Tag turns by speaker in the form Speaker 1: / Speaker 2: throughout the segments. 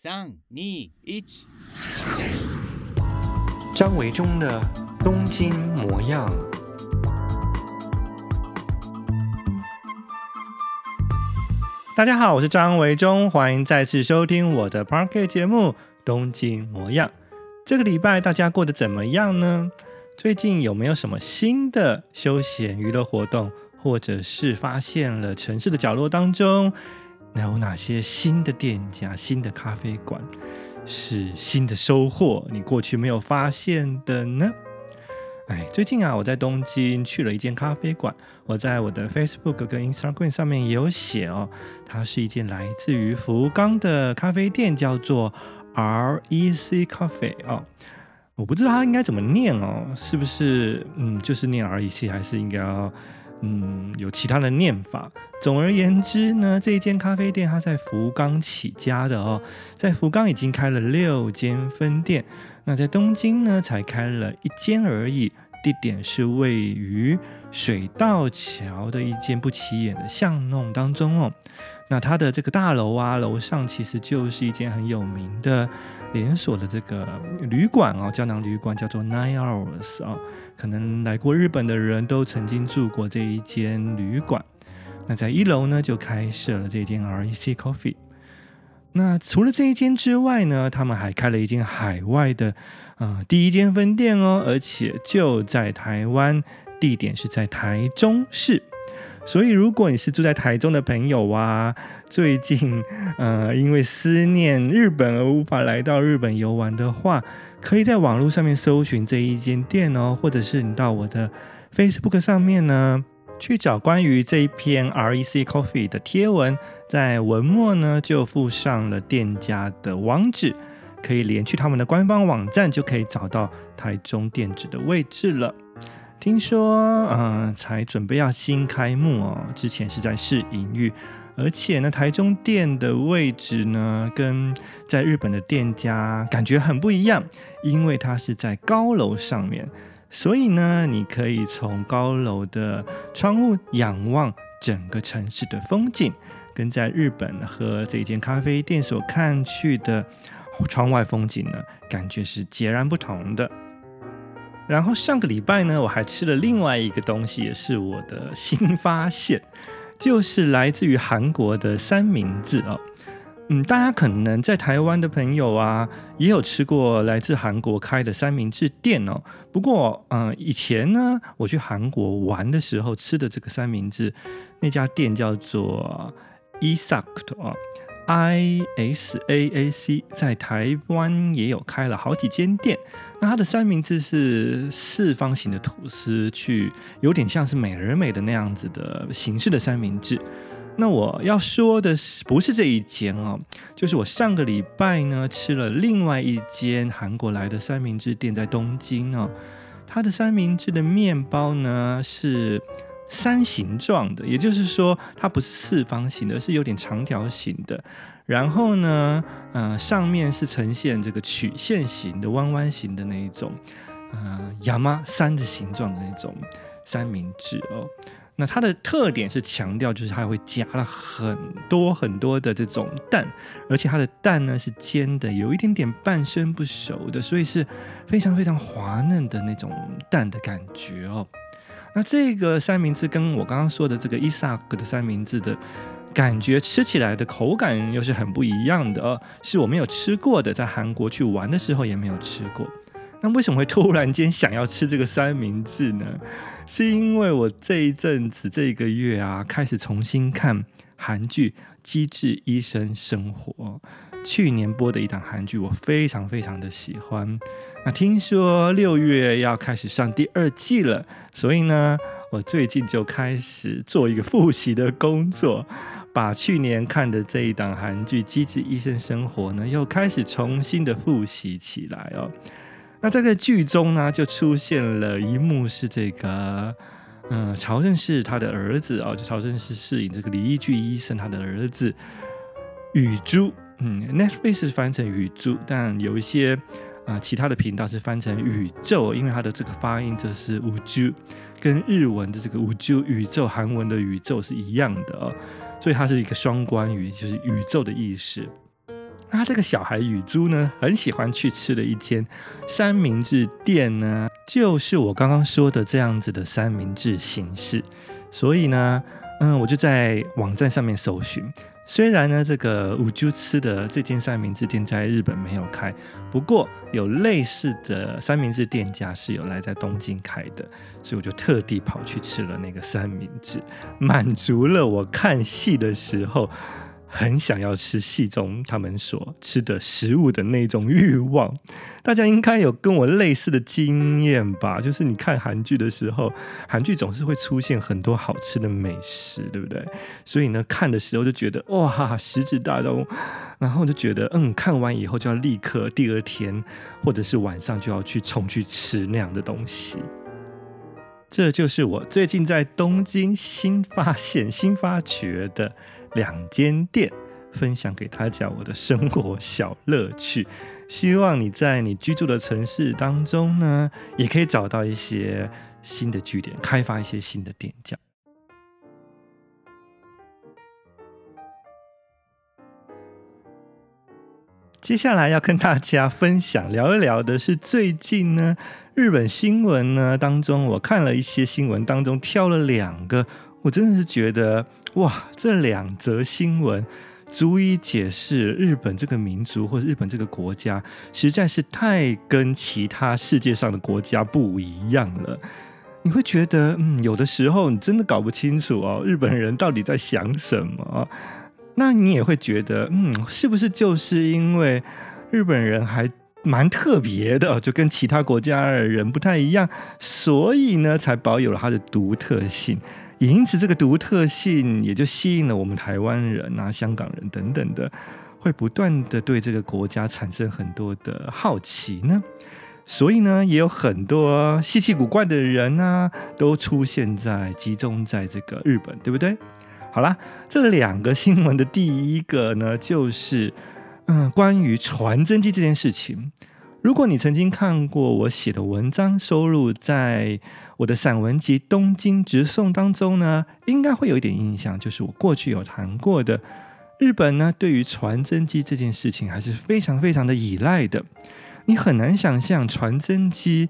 Speaker 1: 三、二、一。
Speaker 2: 张维中的东京模样。大家好，我是张维中，欢迎再次收听我的 Podcast 节目《东京模样》。这个礼拜大家过得怎么样呢？最近有没有什么新的休闲娱乐活动，或者是发现了城市的角落当中，有哪些新的店家、新的咖啡馆是新的收获？你过去没有发现的呢？哎，最近啊，我在东京去了一间咖啡馆，我在我的 Facebook 跟 Instagram 上面也有写哦，它是一间来自于福冈的咖啡店，叫做 REC Coffee 哦。我不知道它应该怎么念哦，是不是嗯，就是念 REC，还是应该要？嗯，有其他的念法。总而言之呢，这一间咖啡店它在福冈起家的哦，在福冈已经开了六间分店，那在东京呢才开了一间而已，地点是位于水道桥的一间不起眼的巷弄当中哦。那它的这个大楼啊，楼上其实就是一间很有名的连锁的这个旅馆哦，胶囊旅馆叫做 Nine Hours 哦，可能来过日本的人都曾经住过这一间旅馆。那在一楼呢，就开设了这间 REC Coffee。那除了这一间之外呢，他们还开了一间海外的呃第一间分店哦，而且就在台湾，地点是在台中市。所以，如果你是住在台中的朋友啊，最近呃因为思念日本而无法来到日本游玩的话，可以在网络上面搜寻这一间店哦，或者是你到我的 Facebook 上面呢去找关于这一篇 REC Coffee 的贴文，在文末呢就附上了店家的网址，可以连去他们的官方网站，就可以找到台中店址的位置了。听说，嗯、才准备要新开幕哦。之前是在试营运，而且呢，台中店的位置呢，跟在日本的店家感觉很不一样，因为它是在高楼上面，所以呢，你可以从高楼的窗户仰望整个城市的风景，跟在日本和这间咖啡店所看去的窗外风景呢，感觉是截然不同的。然后上个礼拜呢，我还吃了另外一个东西，也是我的新发现，就是来自于韩国的三明治哦。嗯，大家可能在台湾的朋友啊，也有吃过来自韩国开的三明治店哦。不过，嗯，以前呢，我去韩国玩的时候吃的这个三明治，那家店叫做 Isaac 哦。I S A A C 在台湾也有开了好几间店，那它的三明治是四方形的吐司，去有点像是美而美的那样子的形式的三明治。那我要说的是，不是这一间哦，就是我上个礼拜呢吃了另外一间韩国来的三明治店，在东京哦，它的三明治的面包呢是。三形状的，也就是说，它不是四方形的，而是有点长条形的。然后呢，呃，上面是呈现这个曲线形的、弯弯形的那一种，呃，亚麻山的形状的那种三明治哦。那它的特点是强调，就是它会加了很多很多的这种蛋，而且它的蛋呢是煎的，有一点点半生不熟的，所以是非常非常滑嫩的那种蛋的感觉哦。那这个三明治跟我刚刚说的这个伊萨克的三明治的感觉，吃起来的口感又是很不一样的，是我没有吃过的，在韩国去玩的时候也没有吃过。那为什么会突然间想要吃这个三明治呢？是因为我这一阵子这个月啊，开始重新看韩剧《机智医生生活》。去年播的一档韩剧，我非常非常的喜欢。那听说六月要开始上第二季了，所以呢，我最近就开始做一个复习的工作，把去年看的这一档韩剧《机智医生生活》呢，又开始重新的复习起来哦。那在这个剧中呢，就出现了一幕是这个，嗯，曹正奭他的儿子哦，就曹正奭饰演这个李义俊医生他的儿子宇珠。嗯，Netflix 是翻成宇珠，但有一些、呃、其他的频道是翻成宇宙，因为它的这个发音就是宇宙，跟日文的这个宇宙宇宙、韩文的宇宙是一样的哦，所以它是一个双关语，就是宇宙的意思。那这个小孩与猪呢，很喜欢去吃的一间三明治店呢，就是我刚刚说的这样子的三明治形式。所以呢，嗯，我就在网站上面搜寻。虽然呢，这个五九吃的这间三明治店在日本没有开，不过有类似的三明治店家是有来在东京开的，所以我就特地跑去吃了那个三明治，满足了我看戏的时候。很想要吃戏中他们所吃的食物的那种欲望，大家应该有跟我类似的经验吧？就是你看韩剧的时候，韩剧总是会出现很多好吃的美食，对不对？所以呢，看的时候就觉得哇，食指大动，然后就觉得嗯，看完以后就要立刻第二天或者是晚上就要去冲去吃那样的东西。这就是我最近在东京新发现、新发掘的。两间店分享给大家我的生活小乐趣，希望你在你居住的城市当中呢，也可以找到一些新的据点，开发一些新的店家。接下来要跟大家分享聊一聊的是最近呢，日本新闻呢当中，我看了一些新闻当中挑了两个。我真的是觉得，哇，这两则新闻足以解释日本这个民族或者日本这个国家，实在是太跟其他世界上的国家不一样了。你会觉得，嗯，有的时候你真的搞不清楚哦，日本人到底在想什么？那你也会觉得，嗯，是不是就是因为日本人还蛮特别的，就跟其他国家的人不太一样，所以呢，才保有了它的独特性。也因此，这个独特性也就吸引了我们台湾人啊、香港人等等的，会不断的对这个国家产生很多的好奇呢。所以呢，也有很多稀奇古怪的人啊，都出现在集中在这个日本，对不对？好啦，这两个新闻的第一个呢，就是嗯，关于传真机这件事情。如果你曾经看过我写的文章，收录在我的散文集《东京直送》当中呢，应该会有一点印象，就是我过去有谈过的，日本呢对于传真机这件事情还是非常非常的依赖的。你很难想象传真机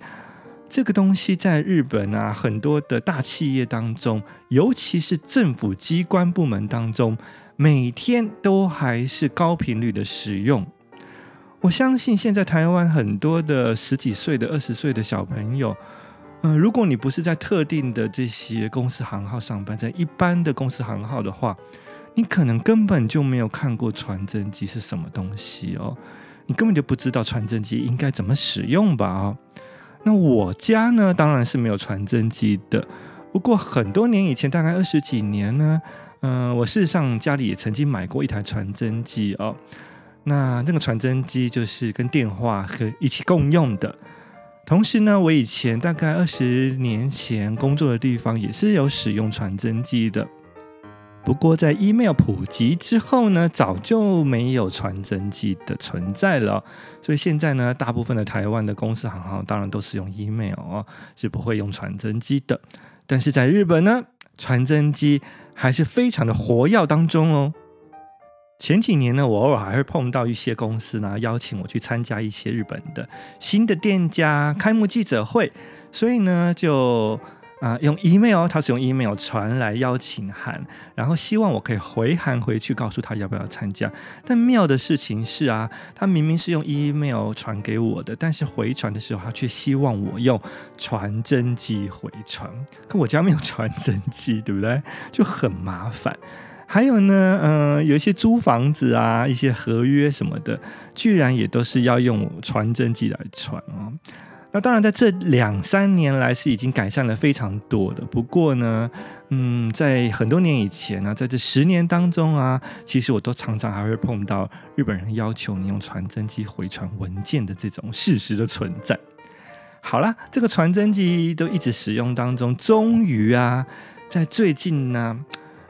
Speaker 2: 这个东西在日本啊很多的大企业当中，尤其是政府机关部门当中，每天都还是高频率的使用。我相信现在台湾很多的十几岁的、二十岁的小朋友，嗯、呃，如果你不是在特定的这些公司行号上班，在一般的公司行号的话，你可能根本就没有看过传真机是什么东西哦，你根本就不知道传真机应该怎么使用吧？哦，那我家呢，当然是没有传真机的。不过很多年以前，大概二十几年呢，嗯、我事实上家里也曾经买过一台传真机哦。那那个传真机就是跟电话和一起共用的。同时呢，我以前大概二十年前工作的地方也是有使用传真机的。不过在 email 普及之后呢，早就没有传真机的存在了。所以现在呢，大部分的台湾的公司行号当然都是用 email 哦，是不会用传真机的。但是在日本呢，传真机还是非常的活跃当中哦。前几年呢，我偶尔还会碰到一些公司呢，邀请我去参加一些日本的新的店家开幕记者会，所以呢，就啊、用 email，他是用 email 传来邀请函，然后希望我可以回函回去，告诉他要不要参加。但妙的事情是啊，他明明是用 email 传给我的，但是回传的时候，他却希望我用传真机回传。可我家没有传真机，对不对？就很麻烦。还有呢，嗯、有一些租房子啊，一些合约什么的，居然也都是要用传真机来传哦。那当然，在这两三年来是已经改善了非常多的。不过呢，嗯，在很多年以前呢，在这十年当中啊，其实我都常常还会碰到日本人要求你用传真机回传文件的这种事实的存在。好啦，这个传真机都一直使用当中，终于啊，在最近呢。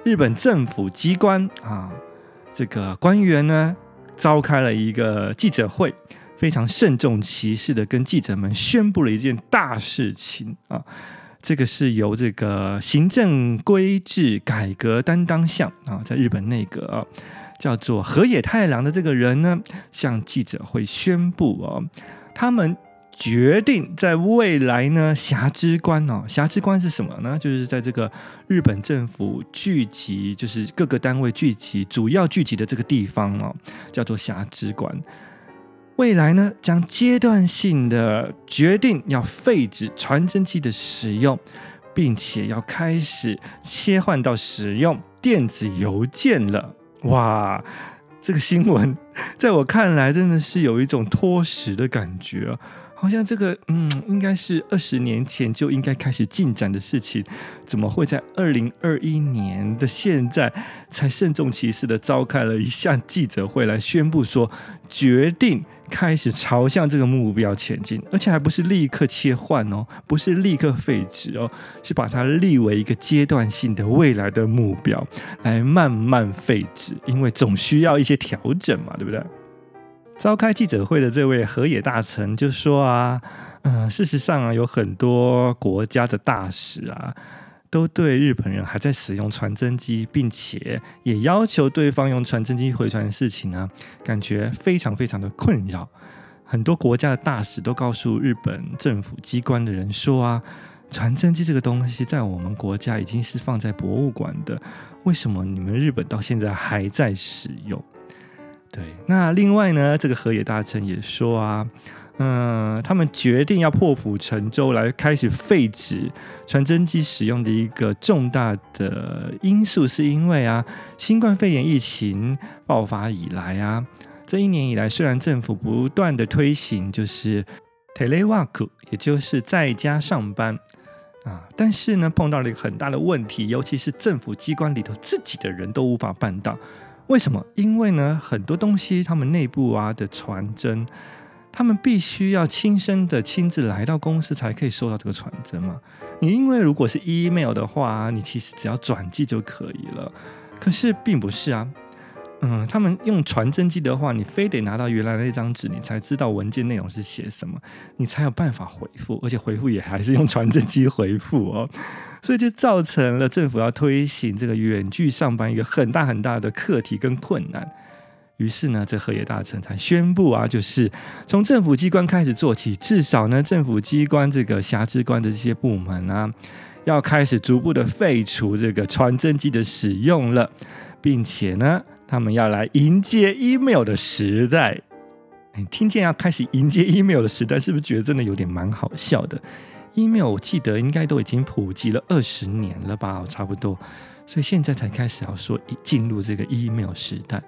Speaker 2: 日本政府机关啊，这个官员呢，召开了一个记者会，非常慎重其事的跟记者们宣布了一件大事情啊。这个是由这个行政规制改革担当相啊，在日本内阁，叫做河野太郎的这个人呢，向记者会宣布哦，他们决定在未来呢，辖之关哦，辖之关是什么呢？就是在这个日本政府聚集，就是各个单位聚集，主要聚集的这个地方哦，叫做辖之关。未来呢，将阶段性的决定要废止传真机的使用，并且要开始切换到使用电子邮件了。哇，这个新闻在我看来真的是有一种脱时的感觉。好像这个，嗯，应该是二十年前就应该开始进展的事情，怎么会在二零二一年的现在才慎重其事的召开了一项记者会来宣布说，决定开始朝向这个目标前进，而且还不是立刻切换哦，不是立刻废止哦，是把它立为一个阶段性的未来的目标，来慢慢废止，因为总需要一些调整嘛，对不对？召开记者会的这位河野大臣就说啊，嗯、事实上啊，有很多国家的大使啊，都对日本人还在使用传真机，并且也要求对方用传真机回传的事情呢，感觉非常非常的困扰。很多国家的大使都告诉日本政府机关的人说啊，传真机这个东西在我们国家已经是放在博物馆的，为什么你们日本到现在还在使用？对，那另外呢，这个河野大臣也说啊，嗯、他们决定要破釜沉舟来开始废止传真机使用的一个重大的因素，是因为啊，新冠肺炎疫情爆发以来啊，这一年以来，虽然政府不断的推行就是 telework，也就是在家上班啊，但是呢，碰到了一个很大的问题，尤其是政府机关里头自己的人都无法办到。为什么？因为呢，很多东西他们内部啊的传真，他们必须要亲身的亲自来到公司才可以收到这个传真嘛。你因为如果是 email 的话，你其实只要转寄就可以了。可是并不是啊。嗯，他们用传真机的话，你非得拿到原来那张纸，你才知道文件内容是写什么，你才有办法回复，而且回复也还是用传真机回复哦，所以就造成了政府要推行这个远距上班一个很大很大的课题跟困难。于是呢，这河野大臣才宣布啊，就是从政府机关开始做起，至少呢，政府机关这个辖之官的这些部门啊，要开始逐步的废除这个传真机的使用了，并且呢。他们要来迎接 email 的时代，你听见要开始迎接 email 的时代，是不是觉得真的有点蛮好笑的？email 我记得应该都已经普及了二十年了吧，差不多，所以现在才开始要说进入这个 email 时代。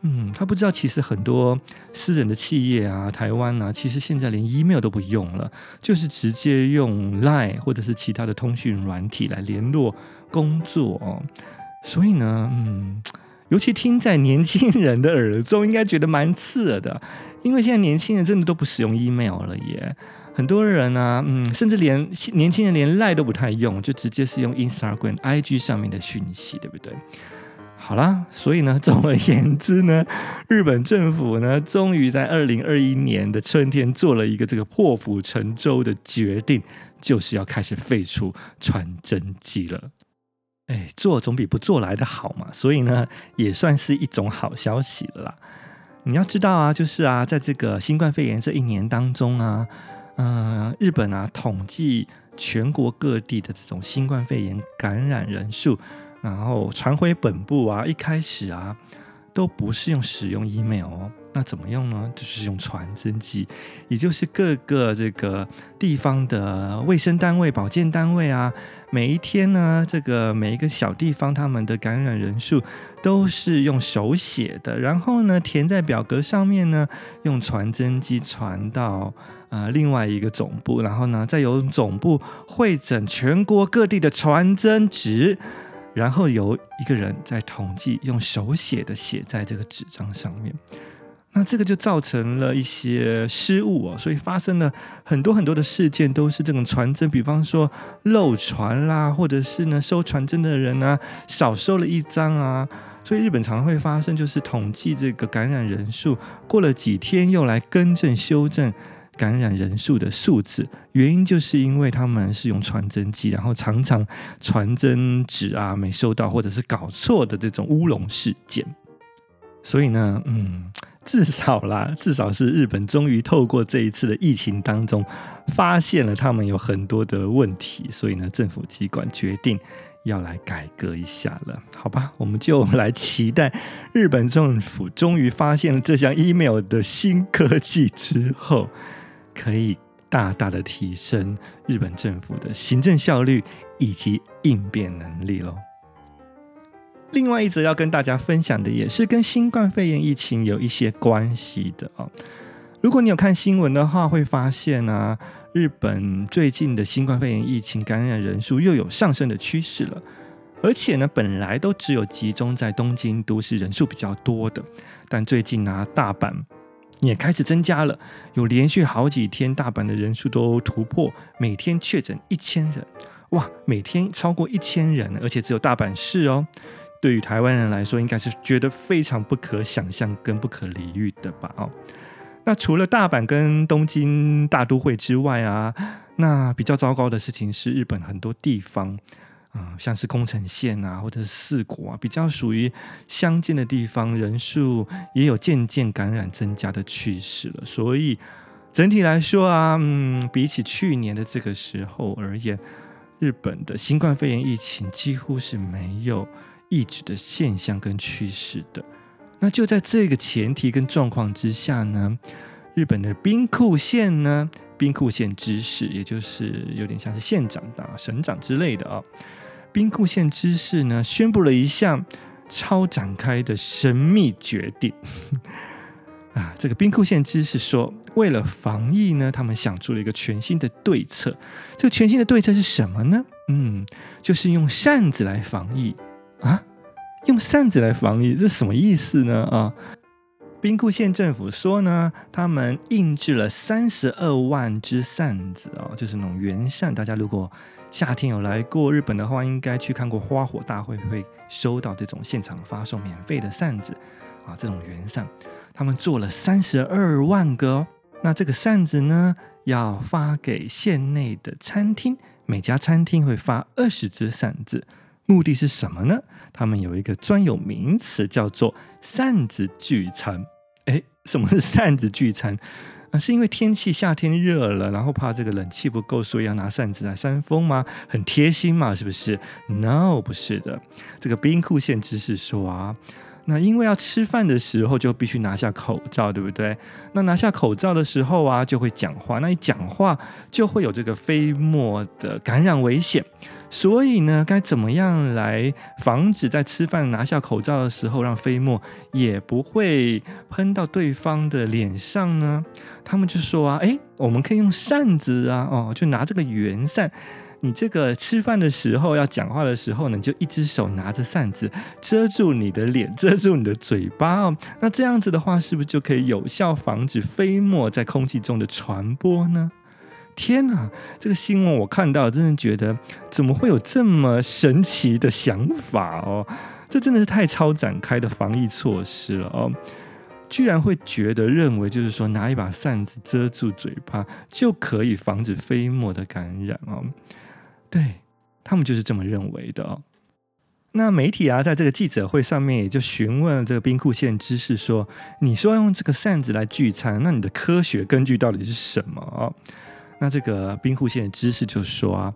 Speaker 2: 嗯，他不知道，其实很多私人的企业啊，台湾啊，其实现在连 email 都不用了，就是直接用 Line 或者是其他的通讯软体来联络工作哦。所以呢，嗯。尤其听在年轻人的耳中，应该觉得蛮刺耳的，因为现在年轻人真的都不使用 email 了耶。很多人呢、嗯，甚至连年轻人连 Line 都不太用，就直接是用 Instagram、IG 上面的讯息，对不对？好啦，所以呢，总而言之呢，日本政府呢，终于在二零二一年的春天做了一个这个破釜沉舟的决定，就是要开始废除传真机了。哎，做总比不做来的好嘛，所以呢，也算是一种好消息了啦。你要知道啊，就是啊，在这个新冠肺炎这一年当中啊，嗯、日本啊统计全国各地的这种新冠肺炎感染人数，然后传回本部啊，一开始啊都不是用使用 email 哦。那怎么用呢？就是用传真机，也就是各个这个地方的卫生单位、保健单位啊，每一天呢，这个每一个小地方他们的感染人数都是用手写的，然后呢填在表格上面呢，用传真机传到呃另外一个总部，然后呢再由总部汇整全国各地的传真纸，然后由一个人在统计用手写的写在这个纸张上面。那这个就造成了一些失误哦，所以发生了很多很多的事件，都是这种传真，比方说漏传啦，或者是呢收传真的人呢少收了一张啊，所以日本常会发生，就是统计这个感染人数，过了几天又来更正修正感染人数的数字，原因就是因为他们是用传真机，然后常常传真纸啊没收到，或者是搞错的这种乌龙事件。所以呢，嗯，至少啦，至少是日本终于透过这一次的疫情当中，发现了他们有很多的问题，所以呢，政府机关决定要来改革一下了，好吧？我们就来期待日本政府终于发现了这项 email 的新科技之后，可以。大大的提升日本政府的行政效率以及应变能力喽。另外一则要跟大家分享的也是跟新冠肺炎疫情有一些关系的哦。如果你有看新闻的话，会发现啊，日本最近的新冠肺炎疫情感染人数又有上升的趋势了。而且呢，本来都只有集中在东京都是人数比较多的，但最近啊，大阪。也开始增加了，有连续好几天，大阪的人数都突破每天确诊一千人，哇，每天超过一千人，而且只有大阪市哦。对于台湾人来说，应该是觉得非常不可想象跟不可理喻的吧？哦，那除了大阪跟东京大都会之外啊，那比较糟糕的事情是日本很多地方。啊、嗯，像是宫城县啊，或者是四国啊，比较属于乡间的地方，人数也有渐渐感染增加的趋势了。所以整体来说啊，嗯，比起去年的这个时候而言，日本的新冠肺炎疫情几乎是没有抑制的现象跟趋势的。那就在这个前提跟状况之下呢，日本的兵库县呢，兵库县知事，也就是有点像是县长啊、省长之类的啊。兵库县知事呢，宣布了一项超展开的神秘决定 啊！这个兵库县知事说，为了防疫呢，他们想出了一个全新的对策。这个全新的对策是什么呢？嗯，就是用扇子来防疫啊！用扇子来防疫，这什么意思呢？啊！兵库县政府说呢，他们印制了三十二万只扇子啊，就是那种圆扇。大家如果夏天有来过日本的话，应该去看过花火大会，会收到这种现场发送免费的扇子啊，这种圆扇，他们做了三十二万个哦。那这个扇子呢，要发给县内的餐厅，每家餐厅会发二十只扇子，目的是什么呢？他们有一个专有名词叫做扇子聚餐。诶，什么是扇子聚餐？啊，是因为天气夏天热了，然后怕这个冷气不够，所以要拿扇子来扇风吗？很贴心嘛，是不是？No，不是的。这个冰库县知识说啊，那因为要吃饭的时候就必须拿下口罩，对不对？那拿下口罩的时候啊，就会讲话，那一讲话就会有这个飞沫的感染危险。所以呢，该怎么样来防止在吃饭拿下口罩的时候，让飞沫也不会喷到对方的脸上呢？他们就说啊，诶，我们可以用扇子啊，哦，就拿这个圆扇。你这个吃饭的时候要讲话的时候呢，就一只手拿着扇子遮住你的脸，遮住你的嘴巴哦。那这样子的话，是不是就可以有效防止飞沫在空气中的传播呢？天哪，这个新闻我看到，真的觉得怎么会有这么神奇的想法哦？这真的是太超展开的防疫措施了哦！居然会觉得认为就是说拿一把扇子遮住嘴巴就可以防止飞沫的感染哦？对，他们就是这么认为的哦。那媒体啊，在这个记者会上面也就询问了这个兵库县知事说：“你说用这个扇子来聚餐，那你的科学根据到底是什么哦？”那这个兵库县的知识就说啊，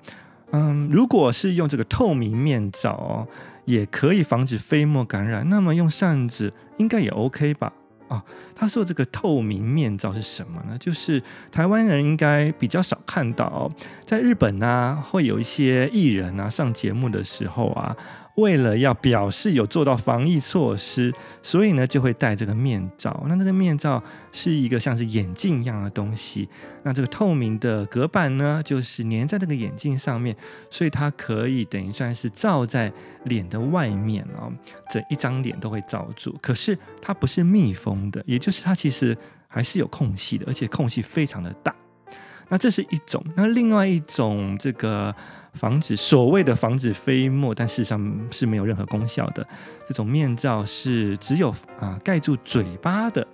Speaker 2: 嗯，如果是用这个透明面罩哦，也可以防止飞沫感染，那么用扇子应该也 OK 吧？哦，他说这个透明面罩是什么呢？就是台湾人应该比较少看到哦，在日本呢，会有一些艺人啊上节目的时候啊。为了要表示有做到防疫措施，所以呢就会戴这个面罩。那这个面罩是一个像是眼镜一样的东西。那这个透明的隔板呢，就是粘在这个眼镜上面，所以它可以等于算是罩在脸的外面哦，整一张脸都会罩住。可是它不是密封的，也就是它其实还是有空隙的，而且空隙非常的大。那这是一种，那另外一种这个。防止所谓的防止飞沫，但事实上是没有任何功效的。这种面罩是只有啊盖住嘴巴的，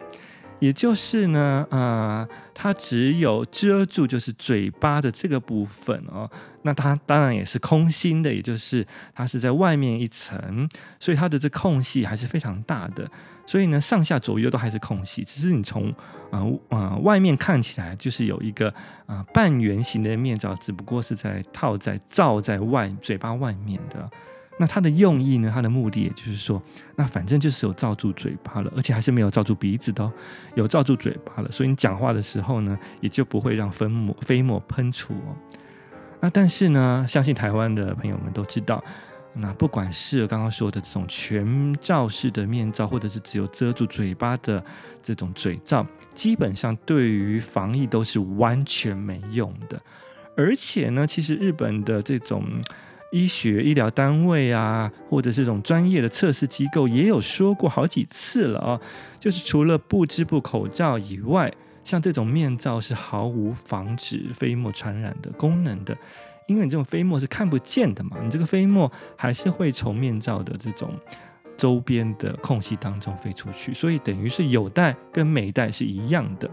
Speaker 2: 也就是呢，呃，它只有遮住就是嘴巴的这个部分哦。那它当然也是空心的，也就是它是在外面一层，所以它的这空隙还是非常大的。所以呢，上下左右都还是空隙，只是你从呃呃外面看起来就是有一个啊、半圆形的面罩，只不过是在套在罩在外嘴巴外面的。那它的用意呢？它的目的也就是说，那反正就是有罩住嘴巴了，而且还是没有罩住鼻子的，有罩住嘴巴了，所以你讲话的时候呢，也就不会让飞沫飞沫喷出哦。那但是呢，相信台湾的朋友们都知道，那不管是刚刚说的这种全罩式的面罩，或者是只有遮住嘴巴的这种嘴罩，基本上对于防疫都是完全没用的。而且呢，其实日本的这种。医学医疗单位啊，或者这种专业的测试机构也有说过好几次了啊，就是除了不织布口罩以外，像这种面罩是毫无防止飞沫传染的功能的，因为你这种飞沫是看不见的嘛，你这个飞沫还是会从面罩的这种周边的空隙当中飞出去，所以等于是有戴跟没戴是一样的。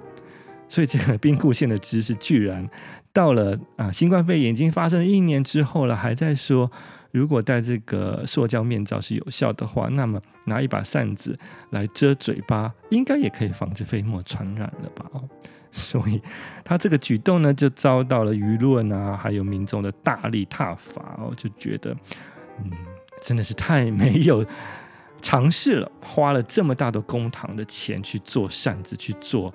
Speaker 2: 所以这个冰固线的知识居然到了啊，新冠肺炎已经发生了一年之后了，还在说，如果戴这个塑胶面罩是有效的话，那么拿一把扇子来遮嘴巴，应该也可以防止飞沫传染了吧？哦，所以他这个举动呢，就遭到了舆论啊，还有民众的大力挞伐哦，就觉得，嗯，真的是太没有尝试了，花了这么大的公堂的钱去做扇子，去做。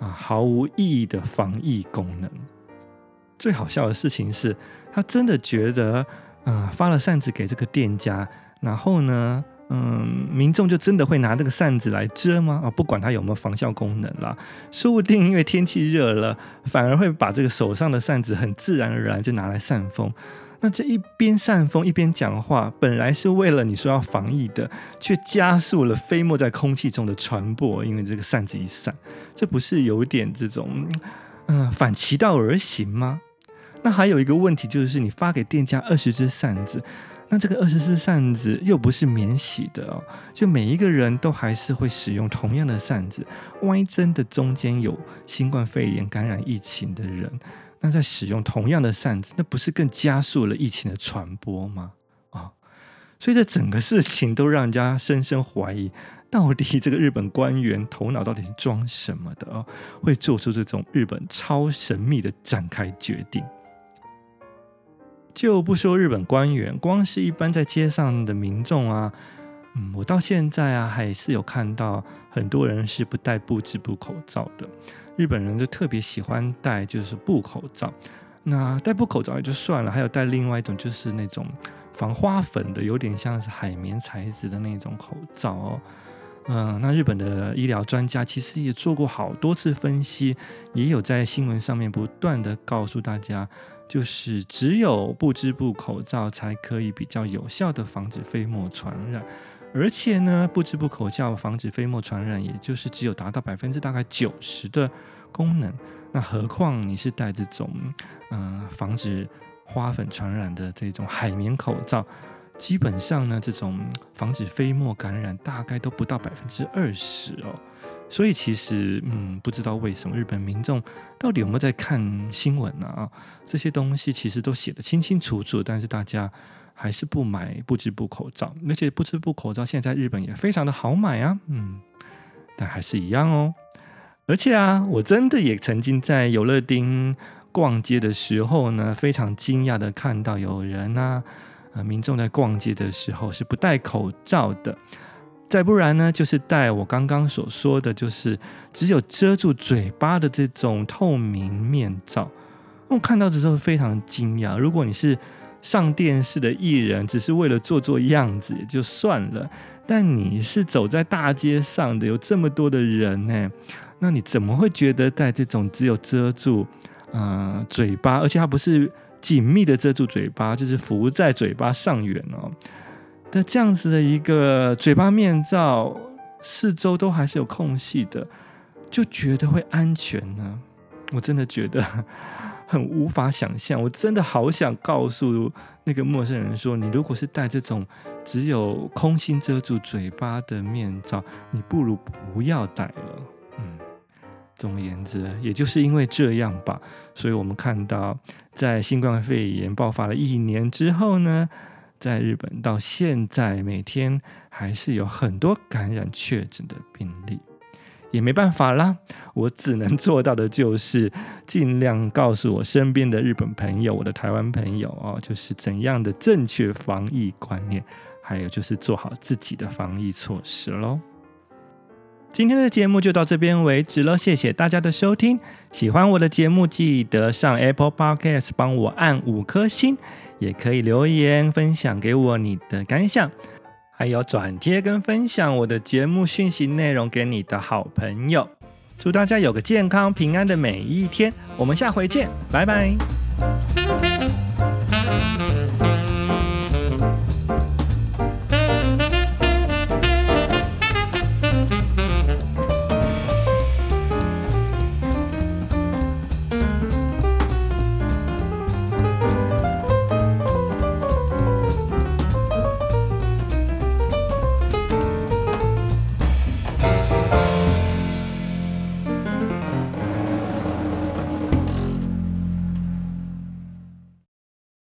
Speaker 2: 啊，毫无意义的防疫功能。最好笑的事情是，他真的觉得，啊、发了扇子给这个店家，然后呢，嗯，民众就真的会拿这个扇子来遮吗？啊，不管它有没有防效功能啦，说不定因为天气热了，反而会把这个手上的扇子很自然而然就拿来扇风。那这一边扇风一边讲话，本来是为了你说要防疫的，却加速了飞沫在空气中的传播。因为这个扇子一扇，这不是有点这种，嗯、反其道而行吗？那还有一个问题就是，你发给店家二十只扇子，那这个二十只扇子又不是免洗的哦，就每一个人都还是会使用同样的扇子，万一真的中间有新冠肺炎感染疫情的人。那在使用同样的扇子，那不是更加速了疫情的传播吗？啊、所以这整个事情都让人家深深怀疑，到底这个日本官员头脑到底是装什么的哦，会做出这种日本超神秘的展开决定。就不说日本官员，光是一般在街上的民众啊，嗯，我到现在啊还是有看到很多人是不戴不织布口罩的。日本人就特别喜欢戴就是布口罩，那戴布口罩也就算了，还有戴另外一种就是那种防花粉的，有点像是海绵材质的那种口罩哦。嗯，那日本的医疗专家其实也做过好多次分析，也有在新闻上面不断地告诉大家，就是只有不织布口罩才可以比较有效地防止飞沫传染。而且呢，不织布口罩防止飞沫传染，也就是只有达到百分之大概九十的功能。那何况你是戴这种，嗯、防止花粉传染的这种海绵口罩，基本上呢，这种防止飞沫感染大概都不到百分之二十哦。所以其实，嗯，不知道为什么日本民众到底有没有在看新闻呢？啊，这些东西其实都写得清清楚楚，但是大家。还是不买不织布口罩，而且不织布口罩现在日本也非常的好买啊，嗯，但还是一样哦。而且啊，我真的也曾经在有乐町逛街的时候呢，非常惊讶的看到有人啊，呃，民众在逛街的时候是不戴口罩的，再不然呢，就是戴我刚刚所说的就是只有遮住嘴巴的这种透明面罩。我看到的时候非常惊讶，如果你是。上电视的艺人只是为了做做样子也就算了，但你是走在大街上的，有这么多的人呢，那你怎么会觉得戴这种只有遮住呃嘴巴，而且它不是紧密的遮住嘴巴，就是浮在嘴巴上缘哦的这样子的一个嘴巴面罩，四周都还是有空隙的，就觉得会安全呢？我真的觉得。很无法想象，我真的好想告诉那个陌生人说：你如果是戴这种只有空心遮住嘴巴的面罩，你不如不要戴了。嗯。总而言之，也就是因为这样吧，所以我们看到，在新冠肺炎爆发了一年之后呢，在日本到现在每天还是有很多感染确诊的病例，也没办法啦，我只能做到的就是尽量告诉我身边的日本朋友、我的台湾朋友哦，就是怎样的正确防疫观念，还有就是做好自己的防疫措施喽。今天的节目就到这边为止了，谢谢大家的收听。喜欢我的节目，记得上 Apple Podcast 帮我按五颗星，也可以留言分享给我你的感想，还有转贴跟分享我的节目讯息内容给你的好朋友。祝大家有个健康平安的每一天，我们下回见，拜拜。